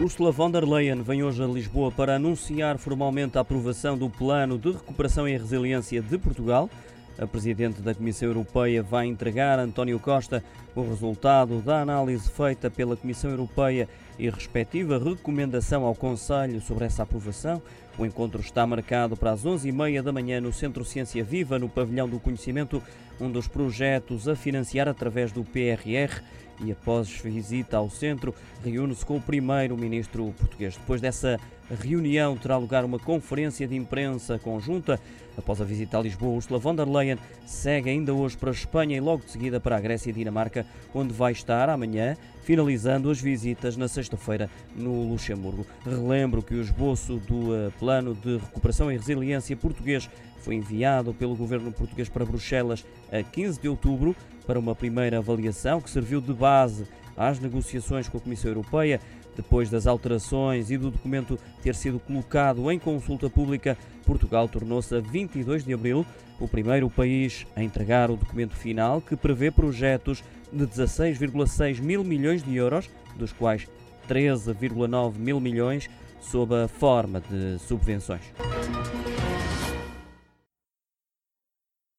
Ursula von der Leyen vem hoje a Lisboa para anunciar formalmente a aprovação do Plano de Recuperação e Resiliência de Portugal. A Presidente da Comissão Europeia vai entregar a António Costa o resultado da análise feita pela Comissão Europeia e respectiva recomendação ao Conselho sobre essa aprovação. O encontro está marcado para as 11h30 da manhã no Centro Ciência Viva, no Pavilhão do Conhecimento, um dos projetos a financiar através do PRR. E após visita ao centro, reúne-se com o primeiro-ministro português. Depois dessa reunião, terá lugar uma conferência de imprensa conjunta. Após a visita a Lisboa, Ursula von der Leyen segue ainda hoje para a Espanha e logo de seguida para a Grécia e Dinamarca, onde vai estar amanhã, finalizando as visitas na sexta-feira no Luxemburgo. Relembro que o esboço do eh, Plano de Recuperação e Resiliência português foi enviado pelo governo português para Bruxelas a 15 de outubro para uma primeira avaliação que serviu de base às negociações com a Comissão Europeia. Depois das alterações e do documento ter sido colocado em consulta pública, Portugal tornou-se a 22 de abril o primeiro país a entregar o documento final que prevê projetos de 16,6 mil milhões de euros, dos quais 13,9 mil milhões sob a forma de subvenções.